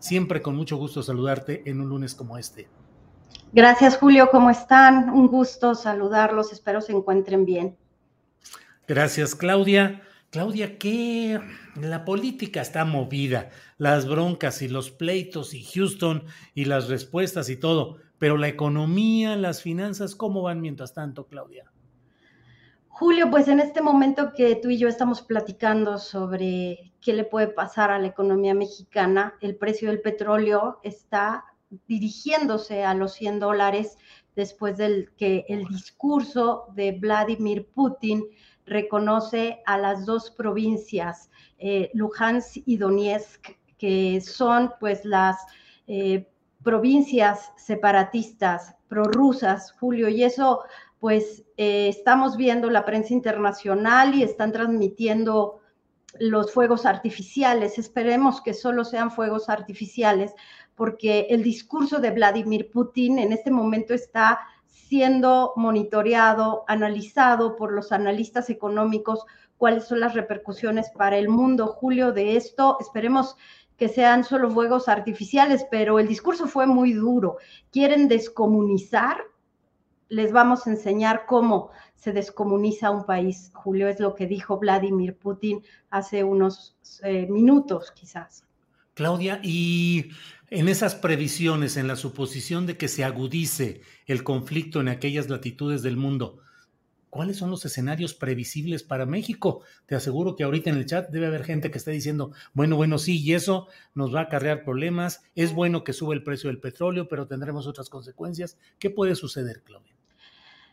siempre con mucho gusto saludarte en un lunes como este. Gracias, Julio. ¿Cómo están? Un gusto saludarlos. Espero se encuentren bien. Gracias, Claudia. Claudia, que la política está movida, las broncas y los pleitos y Houston y las respuestas y todo, pero la economía, las finanzas, ¿cómo van mientras tanto, Claudia? Julio, pues en este momento que tú y yo estamos platicando sobre qué le puede pasar a la economía mexicana, el precio del petróleo está dirigiéndose a los 100 dólares después del que el discurso de Vladimir Putin reconoce a las dos provincias, eh, Luhansk y Donetsk, que son pues las eh, provincias separatistas prorrusas, Julio, y eso pues eh, estamos viendo la prensa internacional y están transmitiendo los fuegos artificiales. Esperemos que solo sean fuegos artificiales, porque el discurso de Vladimir Putin en este momento está siendo monitoreado, analizado por los analistas económicos, cuáles son las repercusiones para el mundo, Julio, de esto. Esperemos que sean solo fuegos artificiales, pero el discurso fue muy duro. Quieren descomunizar les vamos a enseñar cómo se descomuniza un país. Julio es lo que dijo Vladimir Putin hace unos eh, minutos, quizás. Claudia, y en esas previsiones, en la suposición de que se agudice el conflicto en aquellas latitudes del mundo, ¿cuáles son los escenarios previsibles para México? Te aseguro que ahorita en el chat debe haber gente que esté diciendo, bueno, bueno, sí, y eso nos va a acarrear problemas, es bueno que sube el precio del petróleo, pero tendremos otras consecuencias. ¿Qué puede suceder, Claudia?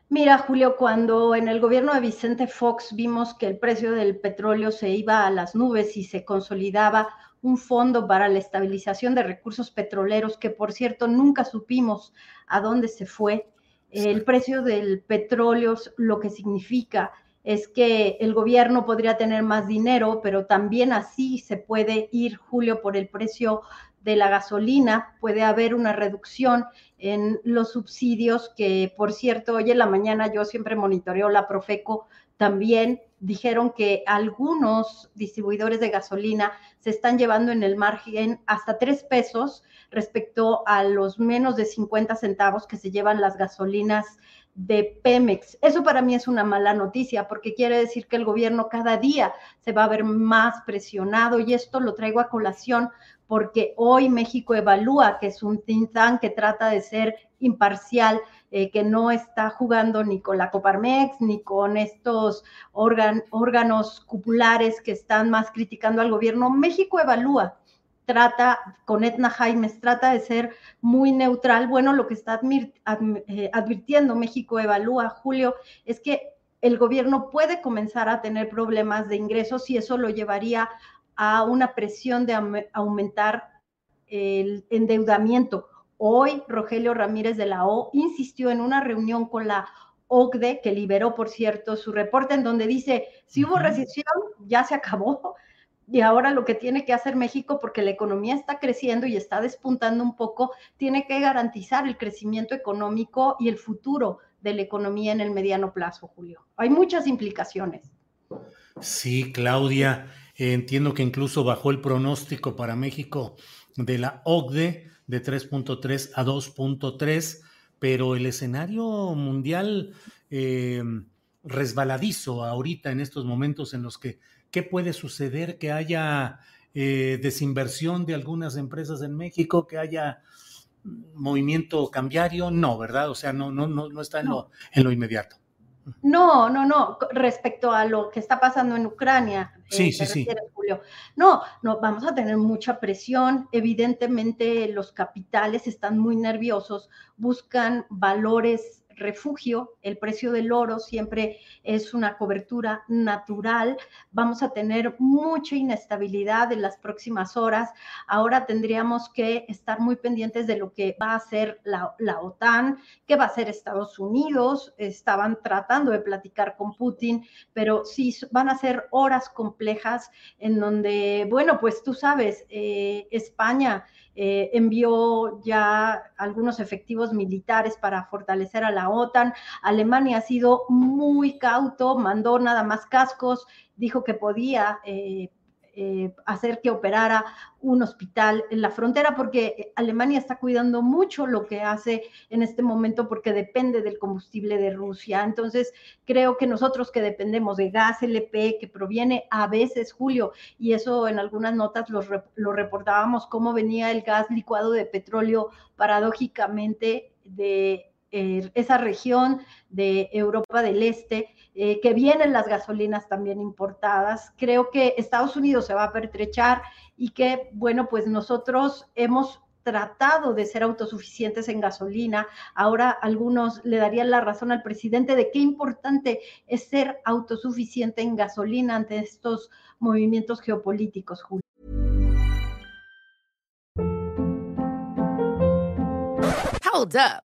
Mira, Julio, cuando en el gobierno de Vicente Fox vimos que el precio del petróleo se iba a las nubes y se consolidaba un fondo para la estabilización de recursos petroleros, que por cierto nunca supimos a dónde se fue. El precio del petróleo lo que significa es que el gobierno podría tener más dinero, pero también así se puede ir, Julio, por el precio de la gasolina, puede haber una reducción en los subsidios que, por cierto, hoy en la mañana yo siempre monitoreo la Profeco, también dijeron que algunos distribuidores de gasolina se están llevando en el margen hasta tres pesos respecto a los menos de 50 centavos que se llevan las gasolinas de Pemex. Eso para mí es una mala noticia porque quiere decir que el gobierno cada día se va a ver más presionado y esto lo traigo a colación porque hoy México evalúa que es un think tank que trata de ser imparcial, eh, que no está jugando ni con la Coparmex ni con estos órganos cupulares que están más criticando al gobierno. México evalúa trata, con Etna Jaimes, trata de ser muy neutral. Bueno, lo que está eh, advirtiendo México Evalúa, Julio, es que el gobierno puede comenzar a tener problemas de ingresos y eso lo llevaría a una presión de aumentar el endeudamiento. Hoy, Rogelio Ramírez de la O insistió en una reunión con la OCDE, que liberó, por cierto, su reporte en donde dice, si hubo recesión, ya se acabó, y ahora lo que tiene que hacer México, porque la economía está creciendo y está despuntando un poco, tiene que garantizar el crecimiento económico y el futuro de la economía en el mediano plazo, Julio. Hay muchas implicaciones. Sí, Claudia, entiendo que incluso bajó el pronóstico para México de la OCDE de 3.3 a 2.3, pero el escenario mundial eh, resbaladizo ahorita en estos momentos en los que, ¿qué puede suceder? Que haya eh, desinversión de algunas empresas en México, que haya movimiento cambiario, no, ¿verdad? O sea, no, no, no, no está en, Lo, en lo inmediato. No, no, no, respecto a lo que está pasando en Ucrania. Sí, eh, sí, sí. Julio. No, no, vamos a tener mucha presión. Evidentemente los capitales están muy nerviosos, buscan valores refugio, el precio del oro siempre es una cobertura natural, vamos a tener mucha inestabilidad en las próximas horas, ahora tendríamos que estar muy pendientes de lo que va a hacer la, OTAN, qué va a hacer Estados Unidos, estaban tratando de platicar con Putin, pero sí van a ser horas complejas en donde, bueno, pues tú sabes, eh, España eh, envió ya algunos efectivos militares para fortalecer a la OTAN. Alemania ha sido muy cauto, mandó nada más cascos, dijo que podía eh, eh, hacer que operara un hospital en la frontera, porque Alemania está cuidando mucho lo que hace en este momento porque depende del combustible de Rusia. Entonces, creo que nosotros que dependemos de gas LP, que proviene a veces, Julio, y eso en algunas notas lo, lo reportábamos, cómo venía el gas licuado de petróleo paradójicamente de eh, esa región de Europa del Este, eh, que vienen las gasolinas también importadas. Creo que Estados Unidos se va a pertrechar y que, bueno, pues nosotros hemos tratado de ser autosuficientes en gasolina. Ahora algunos le darían la razón al presidente de qué importante es ser autosuficiente en gasolina ante estos movimientos geopolíticos. Hold up.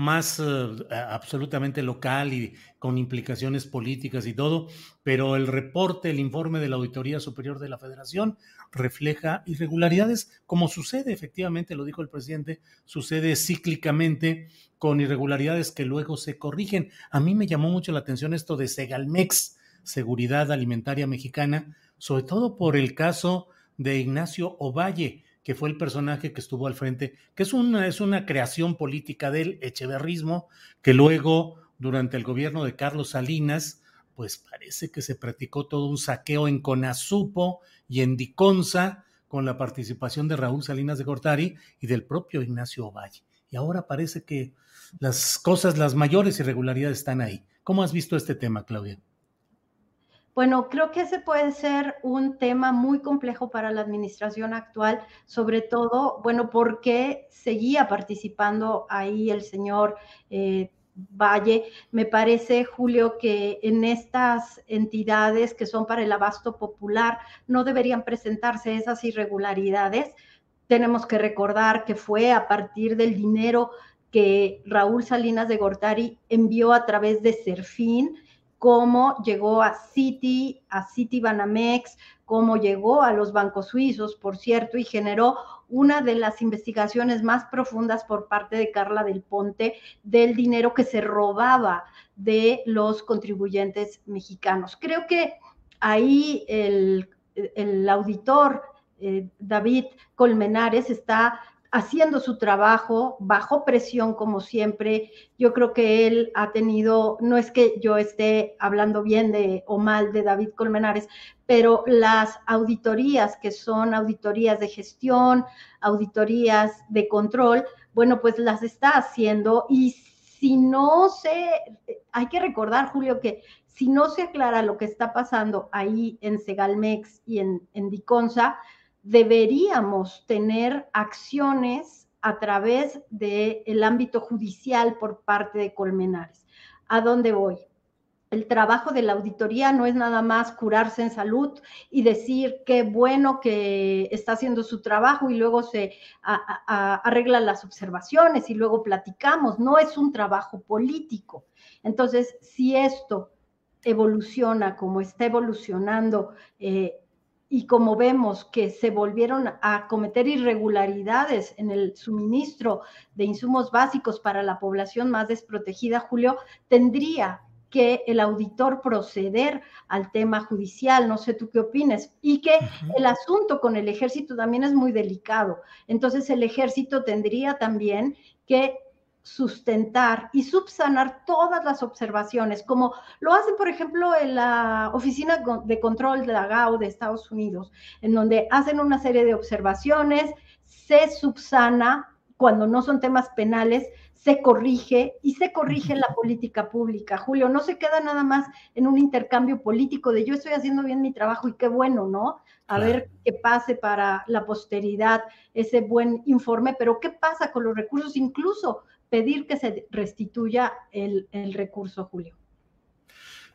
más uh, absolutamente local y con implicaciones políticas y todo, pero el reporte, el informe de la Auditoría Superior de la Federación refleja irregularidades, como sucede efectivamente, lo dijo el presidente, sucede cíclicamente con irregularidades que luego se corrigen. A mí me llamó mucho la atención esto de Segalmex, Seguridad Alimentaria Mexicana, sobre todo por el caso de Ignacio Ovalle, que fue el personaje que estuvo al frente, que es una, es una creación política del echeverrismo, que luego, durante el gobierno de Carlos Salinas, pues parece que se practicó todo un saqueo en Conasupo y en Diconza, con la participación de Raúl Salinas de Gortari y del propio Ignacio Ovalle. Y ahora parece que las cosas, las mayores irregularidades están ahí. ¿Cómo has visto este tema, Claudia? Bueno, creo que ese puede ser un tema muy complejo para la administración actual, sobre todo, bueno, porque seguía participando ahí el señor eh, Valle. Me parece, Julio, que en estas entidades que son para el abasto popular no deberían presentarse esas irregularidades. Tenemos que recordar que fue a partir del dinero que Raúl Salinas de Gortari envió a través de Serfín cómo llegó a Citi, a Citi Banamex, cómo llegó a los bancos suizos, por cierto, y generó una de las investigaciones más profundas por parte de Carla del Ponte del dinero que se robaba de los contribuyentes mexicanos. Creo que ahí el, auditor eh, David Colmenares está haciendo su trabajo bajo presión como siempre. Yo creo que él ha tenido, no es que yo esté hablando bien de o mal de David Colmenares, pero las auditorías que son auditorías de gestión, auditorías de control, bueno, pues las está haciendo y si no se, hay que recordar, Julio, que si no se aclara lo que está pasando ahí en Segalmex y en, en Diconsa, deberíamos tener acciones a través del ámbito judicial por parte de Colmenares. ¿A dónde voy? El trabajo de la auditoría no es nada más curarse en salud y decir qué bueno que está haciendo su trabajo y luego se arreglan las observaciones y luego platicamos. No es un trabajo político. Entonces, si esto evoluciona como está evolucionando eh, y como vemos que se volvieron a cometer irregularidades en el suministro de insumos básicos para la población más desprotegida, Julio, tendría que el auditor proceder al tema judicial, no sé tú qué opines, y que el asunto con el ejército también es muy delicado. Entonces el ejército tendría también que sustentar y subsanar todas las observaciones, como lo hacen, por ejemplo, en la Oficina de Control de la GAO de Estados Unidos, en donde hacen una serie de observaciones, se subsana cuando no son temas penales, se corrige y se corrige la política pública. Julio, no se queda nada más en un intercambio político de yo estoy haciendo bien mi trabajo y qué bueno, ¿no? A ver qué pase para la posteridad ese buen informe, pero ¿qué pasa con los recursos? Incluso pedir que se restituya el, recurso, Julio.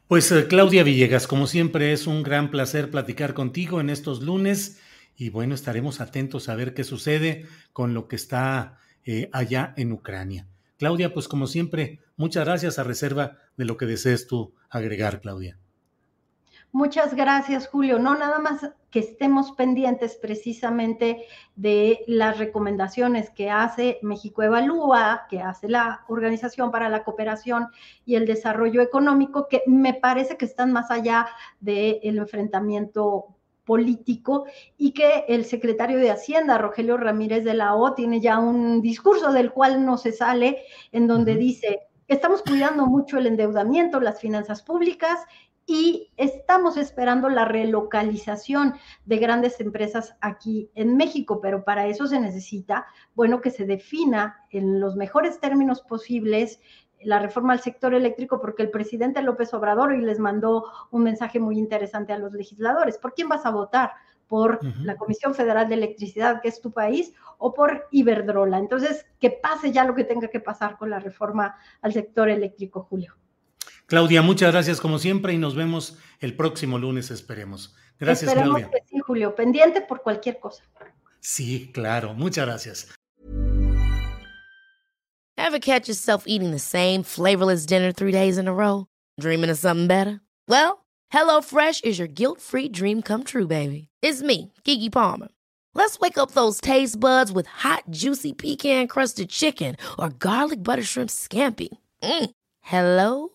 Pues eh, Claudia Villegas, como siempre es un gran placer platicar contigo en estos lunes y bueno, estaremos atentos a ver qué sucede con lo que está eh, allá en Ucrania. Claudia, pues como siempre, muchas gracias a reserva de lo que desees tú agregar, Claudia. Muchas gracias, Julio. No, nada más que estemos pendientes precisamente de las recomendaciones que hace México Evalúa, que hace la Organización para la Cooperación y el Desarrollo Económico, que me parece que están más allá del enfrentamiento político y que el secretario de Hacienda, Rogelio Ramírez de la O, tiene ya un discurso del cual no se sale, en donde dice, estamos cuidando mucho el endeudamiento, las finanzas públicas y estamos esperando la relocalización de grandes empresas aquí en México, pero para eso se necesita, bueno, que se defina en los mejores términos posibles la reforma al sector eléctrico, porque el presidente López Obrador hoy les mandó un mensaje muy interesante a los legisladores. ¿Por quién vas a votar? ¿Por la Comisión Federal de Electricidad, que es tu país, o por Iberdrola? Entonces, que pase ya lo que tenga que pasar con la reforma al sector eléctrico, Julio. Claudia, muchas gracias como siempre y nos vemos el próximo lunes, esperemos. Gracias, esperemos Claudia. Que sí, Julio, pendiente por cualquier cosa. Sí, claro, muchas gracias. Ever catch yourself eating the same flavorless dinner three days in a row? Dreaming of something better? Well, HelloFresh is your guilt-free dream come true, baby. It's me, Kiki Palmer. Let's wake up those taste buds with hot, juicy pecan-crusted chicken or garlic butter shrimp scampi. Mm. Hello